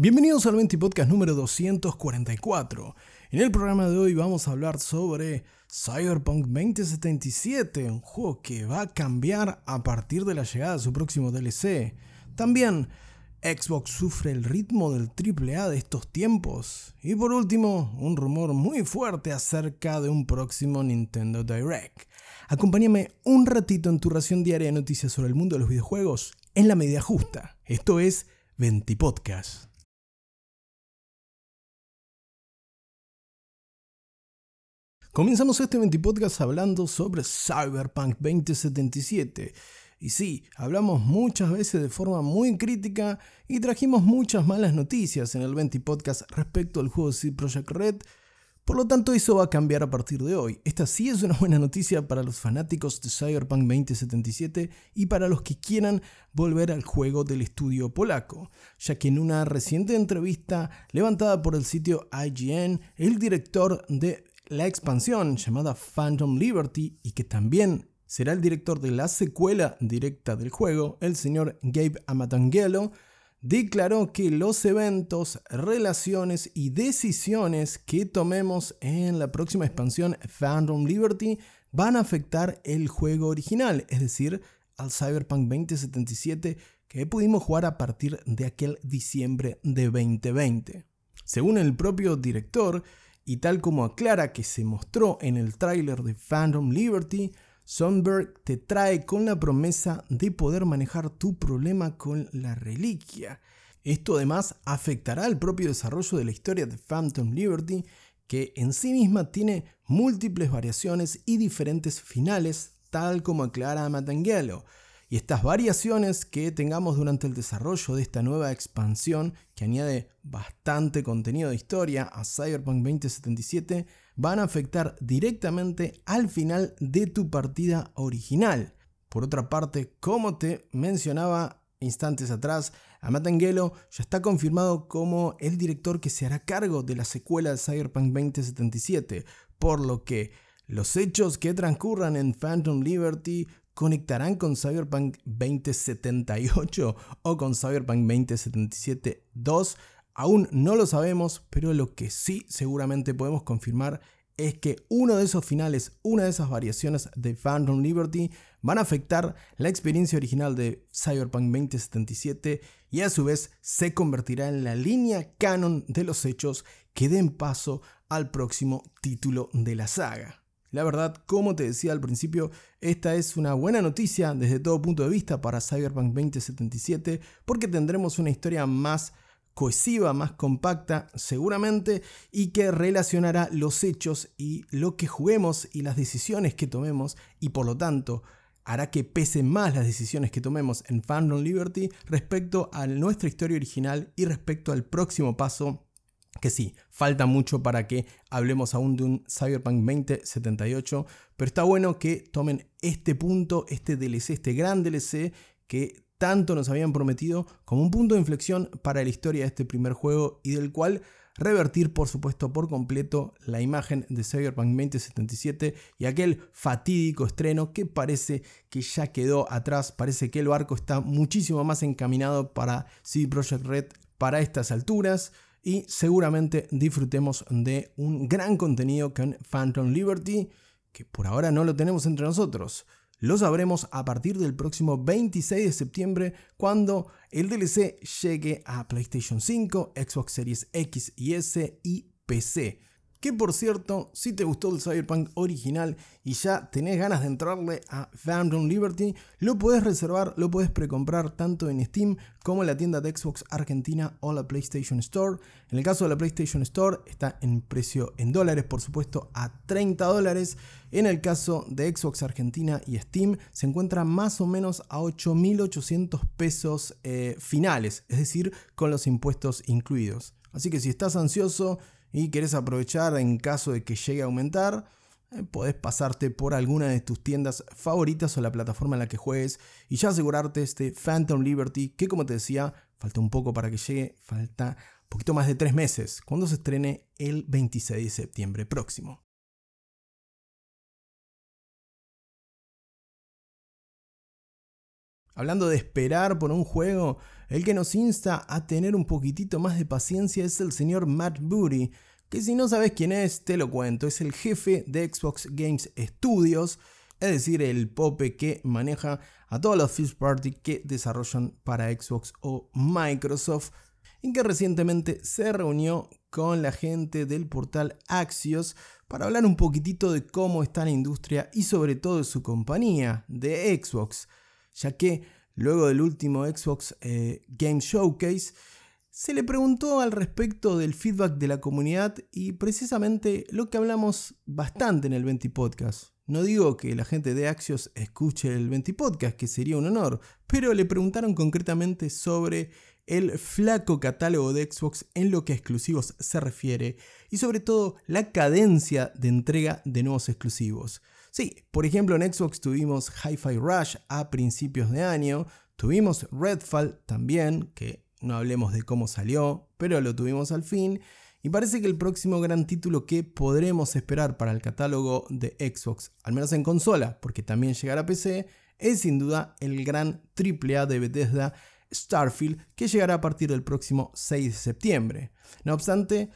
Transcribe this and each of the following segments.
Bienvenidos al 20 Podcast número 244. En el programa de hoy vamos a hablar sobre Cyberpunk 2077, un juego que va a cambiar a partir de la llegada de su próximo DLC. También Xbox sufre el ritmo del AAA de estos tiempos. Y por último, un rumor muy fuerte acerca de un próximo Nintendo Direct. Acompáñame un ratito en tu ración diaria de noticias sobre el mundo de los videojuegos en la medida justa. Esto es 20 Podcast. Comenzamos este 20 podcast hablando sobre Cyberpunk 2077. Y sí, hablamos muchas veces de forma muy crítica y trajimos muchas malas noticias en el 20 podcast respecto al juego de Project Red. Por lo tanto, eso va a cambiar a partir de hoy. Esta sí es una buena noticia para los fanáticos de Cyberpunk 2077 y para los que quieran volver al juego del estudio polaco, ya que en una reciente entrevista levantada por el sitio IGN, el director de la expansión llamada Phantom Liberty y que también será el director de la secuela directa del juego, el señor Gabe Amatangelo, declaró que los eventos, relaciones y decisiones que tomemos en la próxima expansión Phantom Liberty van a afectar el juego original, es decir, al Cyberpunk 2077 que pudimos jugar a partir de aquel diciembre de 2020. Según el propio director, y tal como aclara que se mostró en el tráiler de Phantom Liberty, Sonberg te trae con la promesa de poder manejar tu problema con la reliquia. Esto además afectará al propio desarrollo de la historia de Phantom Liberty, que en sí misma tiene múltiples variaciones y diferentes finales, tal como aclara Matangelo. Y estas variaciones que tengamos durante el desarrollo de esta nueva expansión, que añade bastante contenido de historia a Cyberpunk 2077, van a afectar directamente al final de tu partida original. Por otra parte, como te mencionaba instantes atrás, Amatangelo ya está confirmado como el director que se hará cargo de la secuela de Cyberpunk 2077, por lo que los hechos que transcurran en Phantom Liberty conectarán con Cyberpunk 2078 o con Cyberpunk 2077 2. Aún no lo sabemos, pero lo que sí seguramente podemos confirmar es que uno de esos finales, una de esas variaciones de Phantom Liberty van a afectar la experiencia original de Cyberpunk 2077 y a su vez se convertirá en la línea canon de los hechos que den paso al próximo título de la saga. La verdad, como te decía al principio, esta es una buena noticia desde todo punto de vista para Cyberpunk 2077 porque tendremos una historia más cohesiva, más compacta seguramente y que relacionará los hechos y lo que juguemos y las decisiones que tomemos y por lo tanto hará que pesen más las decisiones que tomemos en Phantom Liberty respecto a nuestra historia original y respecto al próximo paso que sí, falta mucho para que hablemos aún de un Cyberpunk 2078, pero está bueno que tomen este punto, este DLC, este gran DLC que tanto nos habían prometido como un punto de inflexión para la historia de este primer juego y del cual revertir por supuesto por completo la imagen de Cyberpunk 2077 y aquel fatídico estreno que parece que ya quedó atrás, parece que el barco está muchísimo más encaminado para CD Projekt Red para estas alturas y seguramente disfrutemos de un gran contenido con Phantom Liberty, que por ahora no lo tenemos entre nosotros. Lo sabremos a partir del próximo 26 de septiembre cuando el DLC llegue a PlayStation 5, Xbox Series X y S y PC. Que por cierto, si te gustó el Cyberpunk original y ya tenés ganas de entrarle a Phantom Liberty, lo puedes reservar, lo puedes precomprar tanto en Steam como en la tienda de Xbox Argentina o la PlayStation Store. En el caso de la PlayStation Store está en precio en dólares, por supuesto, a 30 dólares. En el caso de Xbox Argentina y Steam se encuentra más o menos a 8.800 pesos eh, finales, es decir, con los impuestos incluidos. Así que si estás ansioso, y querés aprovechar en caso de que llegue a aumentar, eh, podés pasarte por alguna de tus tiendas favoritas o la plataforma en la que juegues y ya asegurarte este Phantom Liberty que como te decía, falta un poco para que llegue, falta un poquito más de tres meses, cuando se estrene el 26 de septiembre próximo. Hablando de esperar por un juego, el que nos insta a tener un poquitito más de paciencia es el señor Matt Booty, que si no sabes quién es, te lo cuento, es el jefe de Xbox Games Studios, es decir, el pope que maneja a todos los first party que desarrollan para Xbox o Microsoft y que recientemente se reunió con la gente del portal Axios para hablar un poquitito de cómo está la industria y sobre todo de su compañía, de Xbox, ya que luego del último Xbox eh, Game Showcase, se le preguntó al respecto del feedback de la comunidad y precisamente lo que hablamos bastante en el 20 Podcast. No digo que la gente de Axios escuche el 20 Podcast, que sería un honor, pero le preguntaron concretamente sobre el flaco catálogo de Xbox en lo que a exclusivos se refiere y sobre todo la cadencia de entrega de nuevos exclusivos. Sí, por ejemplo en Xbox tuvimos Hi-Fi Rush a principios de año, tuvimos Redfall también, que no hablemos de cómo salió, pero lo tuvimos al fin, y parece que el próximo gran título que podremos esperar para el catálogo de Xbox, al menos en consola, porque también llegará a PC, es sin duda el gran AAA de Bethesda Starfield, que llegará a partir del próximo 6 de septiembre. No obstante,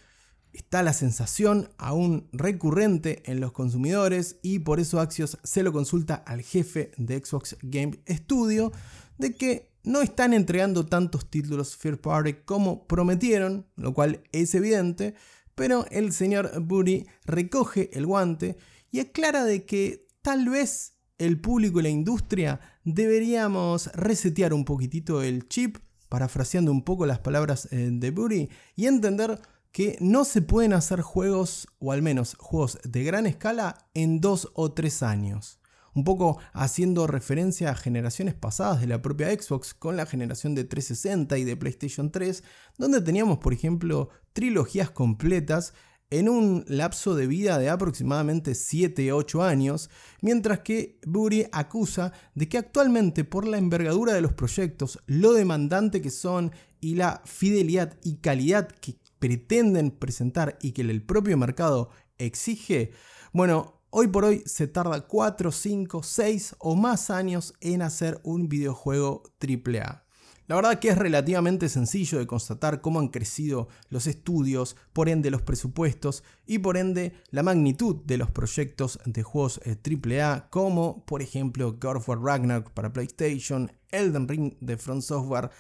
está la sensación aún recurrente en los consumidores y por eso Axios se lo consulta al jefe de Xbox Game Studio de que no están entregando tantos títulos First Party como prometieron, lo cual es evidente, pero el señor Buri recoge el guante y aclara de que tal vez el público y la industria deberíamos resetear un poquitito el chip, parafraseando un poco las palabras eh, de Buri, y entender que no se pueden hacer juegos, o al menos juegos de gran escala, en dos o tres años. Un poco haciendo referencia a generaciones pasadas de la propia Xbox con la generación de 360 y de PlayStation 3, donde teníamos, por ejemplo, trilogías completas en un lapso de vida de aproximadamente 7-8 años, mientras que Buri acusa de que actualmente por la envergadura de los proyectos, lo demandante que son y la fidelidad y calidad que pretenden presentar y que el propio mercado exige, bueno, hoy por hoy se tarda 4, 5, 6 o más años en hacer un videojuego AAA. La verdad que es relativamente sencillo de constatar cómo han crecido los estudios, por ende los presupuestos y por ende la magnitud de los proyectos de juegos AAA eh, como por ejemplo God of War Ragnarok para PlayStation, Elden Ring de Front Software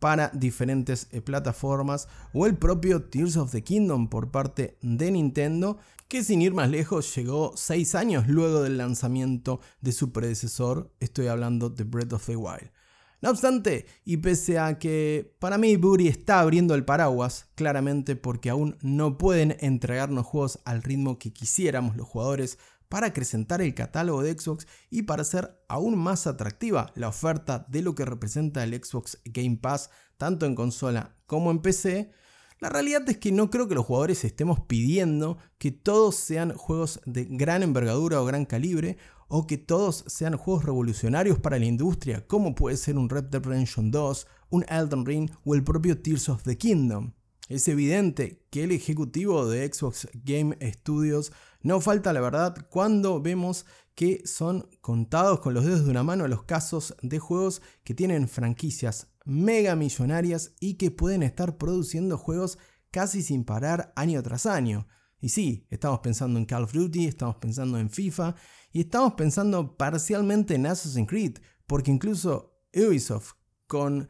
para diferentes eh, plataformas o el propio Tears of the Kingdom por parte de Nintendo que sin ir más lejos llegó 6 años luego del lanzamiento de su predecesor, estoy hablando de Breath of the Wild. No obstante, y pese a que para mí Buri está abriendo el paraguas, claramente porque aún no pueden entregarnos juegos al ritmo que quisiéramos los jugadores para acrecentar el catálogo de Xbox y para hacer aún más atractiva la oferta de lo que representa el Xbox Game Pass tanto en consola como en PC, la realidad es que no creo que los jugadores estemos pidiendo que todos sean juegos de gran envergadura o gran calibre o que todos sean juegos revolucionarios para la industria, como puede ser un Red Dead Redemption 2, un Elden Ring o el propio Tears of the Kingdom. Es evidente que el ejecutivo de Xbox Game Studios no falta la verdad cuando vemos que son contados con los dedos de una mano los casos de juegos que tienen franquicias mega millonarias y que pueden estar produciendo juegos casi sin parar año tras año. Y sí, estamos pensando en Call of Duty, estamos pensando en FIFA y estamos pensando parcialmente en Assassin's Creed, porque incluso Ubisoft, con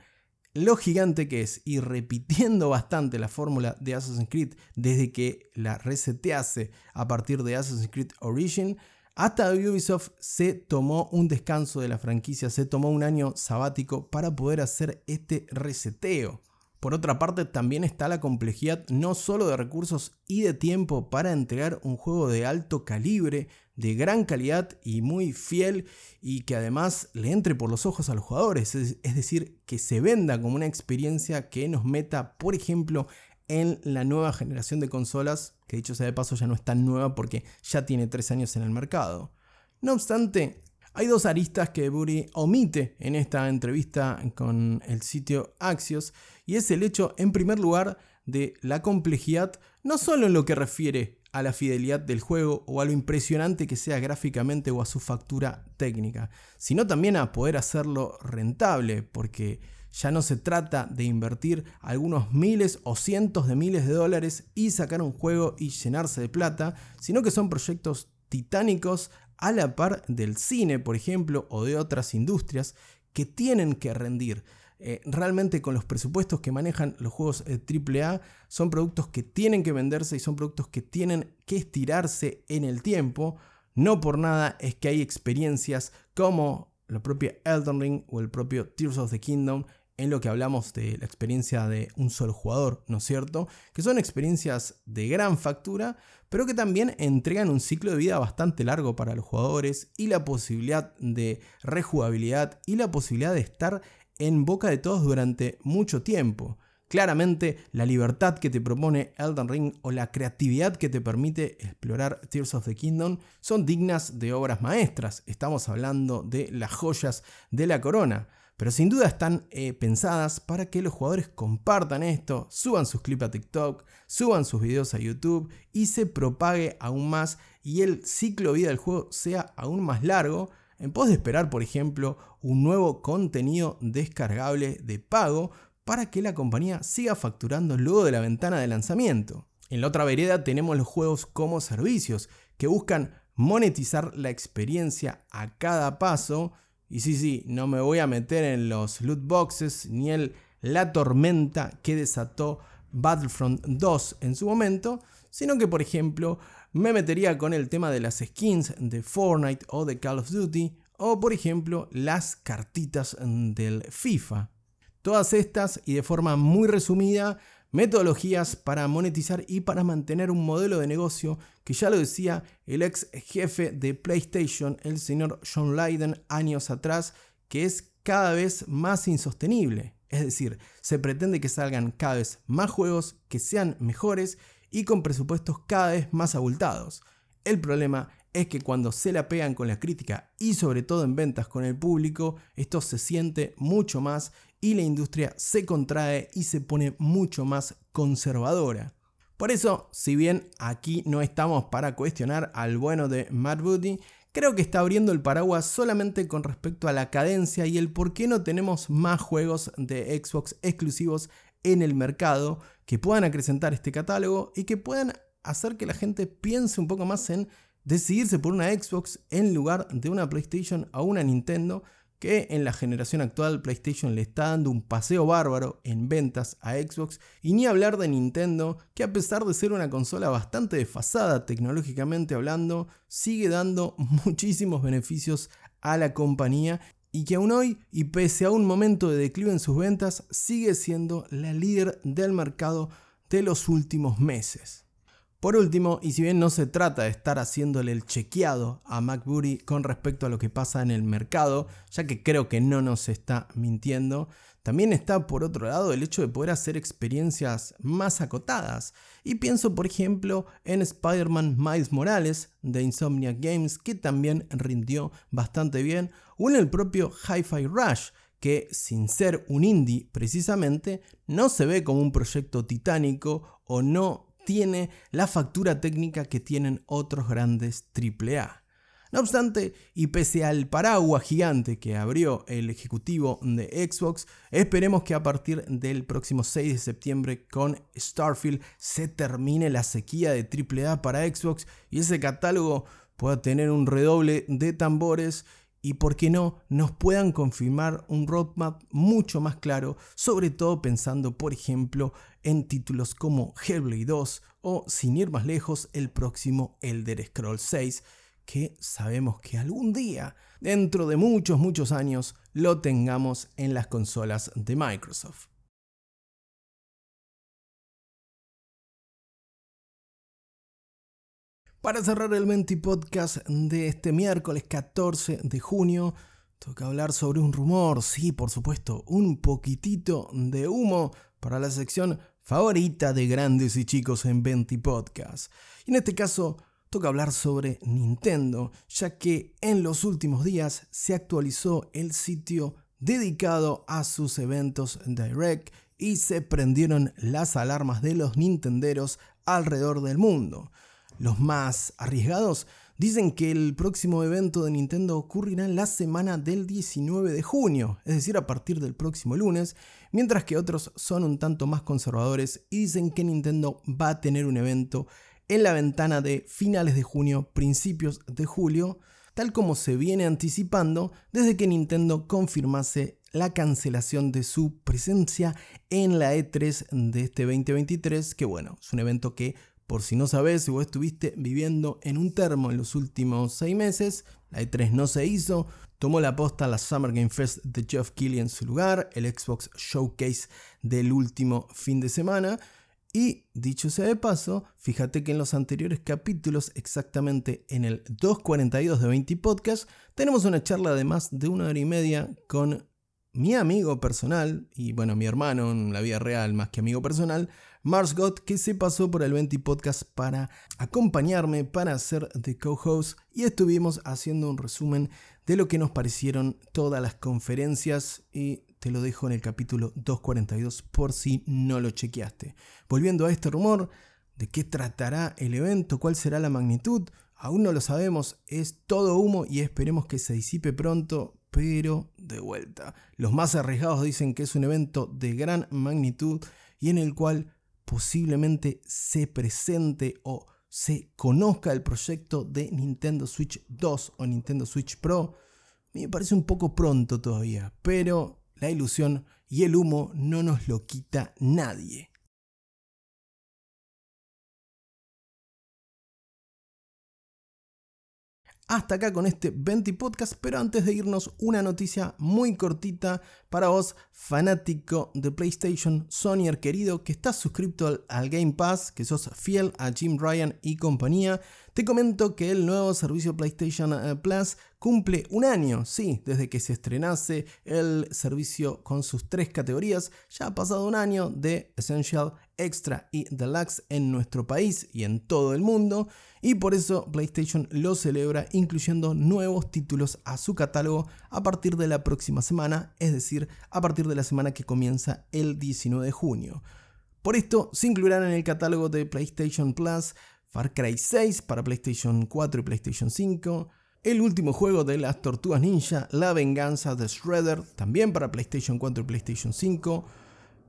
lo gigante que es y repitiendo bastante la fórmula de Assassin's Creed desde que la resetease a partir de Assassin's Creed Origin, hasta Ubisoft se tomó un descanso de la franquicia, se tomó un año sabático para poder hacer este reseteo. Por otra parte, también está la complejidad no solo de recursos y de tiempo para entregar un juego de alto calibre, de gran calidad y muy fiel y que además le entre por los ojos a los jugadores, es, decir, que se venda como una experiencia que nos meta, por ejemplo, en la nueva generación de consolas, que dicho sea de paso ya no es tan nueva porque ya tiene tres años en el mercado. No obstante, hay dos aristas que Buri omite en esta entrevista con el sitio Axios y es el hecho, en primer lugar, de la complejidad, no solo en lo que refiere a la fidelidad del juego o a lo impresionante que sea gráficamente o a su factura técnica, sino también a poder hacerlo rentable, porque Ya no se trata de invertir algunos miles o cientos de miles de dólares y sacar un juego y llenarse de plata, sino que son proyectos titánicos a la par del cine, por ejemplo, o de otras industrias que tienen que rendir. Eh, realmente con los presupuestos que manejan los juegos AAA son productos que tienen que venderse y son productos que tienen que estirarse en el tiempo. No por nada es que hay experiencias como la propia Elden Ring o el propio Tears of the Kingdom en lo que hablamos de la experiencia de un solo jugador, ¿no es cierto? Que son experiencias de gran factura, pero que también entregan un ciclo de vida bastante largo para los jugadores y la posibilidad de rejugabilidad y la posibilidad de estar en boca de todos durante mucho tiempo. Claramente, la libertad que te propone Elden Ring o la creatividad que te permite explorar Tears of the Kingdom son dignas de obras maestras. Estamos hablando de las joyas de la corona. Pero sin duda están eh, pensadas para que los jugadores compartan esto, suban sus clips a TikTok, suban sus videos a YouTube y se propague aún más y el ciclo de vida del juego sea aún más largo en pos de esperar, por ejemplo, un nuevo contenido descargable de pago para que la compañía siga facturando luego de la ventana de lanzamiento. En la otra vereda tenemos los juegos como servicios, que buscan monetizar la experiencia a cada paso. Y sí, sí, no me voy a meter en los loot boxes ni en la tormenta que desató Battlefront 2 en su momento, sino que por ejemplo me metería con el tema de las skins de Fortnite o de Call of Duty, o por ejemplo las cartitas del FIFA. Todas estas, y de forma muy resumida, metodologías para monetizar y para mantener un modelo de negocio que ya lo decía el ex jefe de PlayStation, el señor John Lydon, años atrás, que es cada vez más insostenible. Es decir, se pretende que salgan cada vez más juegos que sean mejores y con presupuestos cada vez más abultados. El problema es que cuando se la pegan con la crítica y sobre todo en ventas con el público, esto se siente mucho más y la industria se contrae y se pone mucho más conservadora. Por eso, si bien aquí no estamos para cuestionar al bueno de Matt Booty, creo que está abriendo el paraguas solamente con respecto a la cadencia y el por qué no tenemos más juegos de Xbox exclusivos en el mercado que puedan acrecentar este catálogo y que puedan hacer que la gente piense un poco más en decidirse por una Xbox en lugar de una PlayStation o una Nintendo, que en la generación actual PlayStation le está dando un paseo bárbaro en ventas a Xbox, y ni hablar de Nintendo, que a pesar de ser una consola bastante desfasada tecnológicamente hablando, sigue dando muchísimos beneficios a la compañía y que aún hoy, y pese a un momento de declive en sus ventas, sigue siendo la líder del mercado de los últimos meses. Por último, y si bien no se trata de estar haciéndole el chequeado a McBurry con respecto a lo que pasa en el mercado, ya que creo que no nos está mintiendo, también está por otro lado el hecho de poder hacer experiencias más acotadas. Y pienso por ejemplo en Spider-Man Miles Morales de Insomniac Games que también rindió bastante bien, o en el propio Hi-Fi Rush que sin ser un indie precisamente no se ve como un proyecto titánico o no tiene la factura técnica que tienen otros grandes AAA. No obstante, y pese al paraguas gigante que abrió el ejecutivo de Xbox, esperemos que a partir del próximo 6 de septiembre con Starfield se termine la sequía de AAA para Xbox y ese catálogo pueda tener un redoble de tambores y por qué no nos puedan confirmar un roadmap mucho más claro, sobre todo pensando por ejemplo en títulos como Hellblade 2 o sin ir más lejos el próximo Elder Scrolls 6 que sabemos que algún día, dentro de muchos, muchos años, lo tengamos en las consolas de Microsoft. Para cerrar el Menti Podcast de este miércoles 14 de junio, toca hablar sobre un rumor, sí, por supuesto, un poquitito de humo para la sección favorita de grandes y chicos en Venti Podcast. Y en este caso, toca hablar sobre Nintendo, ya que en los últimos días se actualizó el sitio dedicado a sus eventos Direct y se prendieron las alarmas de los Nintenderos alrededor del mundo. Los más arriesgados Dicen que el próximo evento de Nintendo ocurrirá la semana del 19 de junio, es decir, a partir del próximo lunes, mientras que otros son un tanto más conservadores y dicen que Nintendo va a tener un evento en la ventana de finales de junio, principios de julio, tal como se viene anticipando desde que Nintendo confirmase la cancelación de su presencia en la E3 de este 2023, que bueno, es un evento que por si no sabes, si vos estuviste viviendo en un termo en los últimos seis meses, la E3 no se hizo, tomó la posta la Summer Game Fest de Jeff Keighley en su lugar, el Xbox Showcase del último fin de semana. Y dicho sea de paso, fíjate que en los anteriores capítulos, exactamente en el 242 de 20 Podcast, tenemos una charla de más de una hora y media con mi amigo personal, y bueno, mi hermano en la vida real más que amigo personal, Mars Gott, que se pasó por el 20 Podcast para acompañarme, para hacer de co-host, y estuvimos haciendo un resumen de lo que nos parecieron todas las conferencias, y te lo dejo en el capítulo 242 por si no lo chequeaste. Volviendo a este rumor, ¿de qué tratará el evento? ¿Cuál será la magnitud? Aún no lo sabemos, es todo humo y esperemos que se disipe pronto, pero de vuelta. Los más arriesgados dicen que es un evento de gran magnitud y en el cual posiblemente se presente o se conozca el proyecto de Nintendo Switch 2 o Nintendo Switch Pro, me parece un poco pronto todavía, pero la ilusión y el humo no nos lo quita nadie. hasta acá con este 20 podcast, pero antes de irnos una noticia muy cortita para vos, fanático de PlayStation, Sonyer querido, que estás suscrito al, Game Pass, que sos fiel a Jim Ryan y compañía, te comento que el nuevo servicio PlayStation eh, Plus cumple un año, sí, desde que se estrenase el servicio con sus tres categorías, ya ha pasado un año de Essential, Extra y Deluxe en nuestro país y en todo el mundo, y por eso PlayStation lo celebra incluyendo nuevos títulos a su catálogo a partir de la próxima semana, es decir, a partir de la semana que comienza el 19 de junio. Por esto se incluirán en el catálogo de PlayStation Plus Far Cry 6 para PlayStation 4 y PlayStation 5, el último juego de las Tortugas Ninja, La Venganza de Shredder, también para PlayStation 4 y PlayStation 5,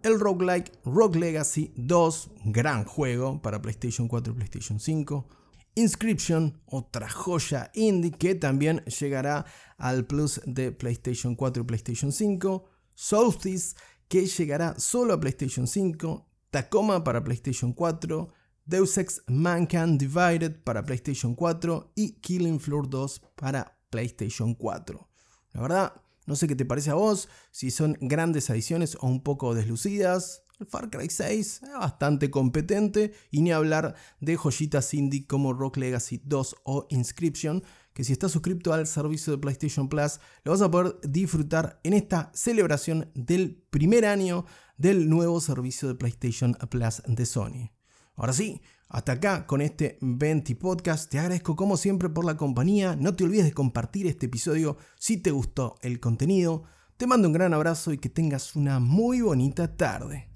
el roguelike Rogue Legacy 2, gran juego para PlayStation 4 y PlayStation 5, Inscription, otra joya indie que también llegará al Plus de PlayStation 4 y PlayStation 5, Solstice, que llegará solo a PlayStation 5, Tacoma para PlayStation 4, Deus Ex Mankind Divided para PlayStation 4 y Killing Floor 2 para PlayStation 4. La verdad, no sé qué te parece a vos, si son grandes adiciones o un poco deslucidas. El Far Cry 6 es bastante competente y ni hablar de joyitas indie como Rock Legacy 2 o Inscription, que si estás suscrito al servicio de PlayStation Plus lo vas a poder disfrutar en esta celebración del primer año del nuevo servicio de PlayStation Plus de Sony. Ahora sí, hasta acá con este 20 podcast. Te agradezco como siempre por la compañía. No te olvides de compartir este episodio si te gustó el contenido. Te mando un gran abrazo y que tengas una muy bonita tarde.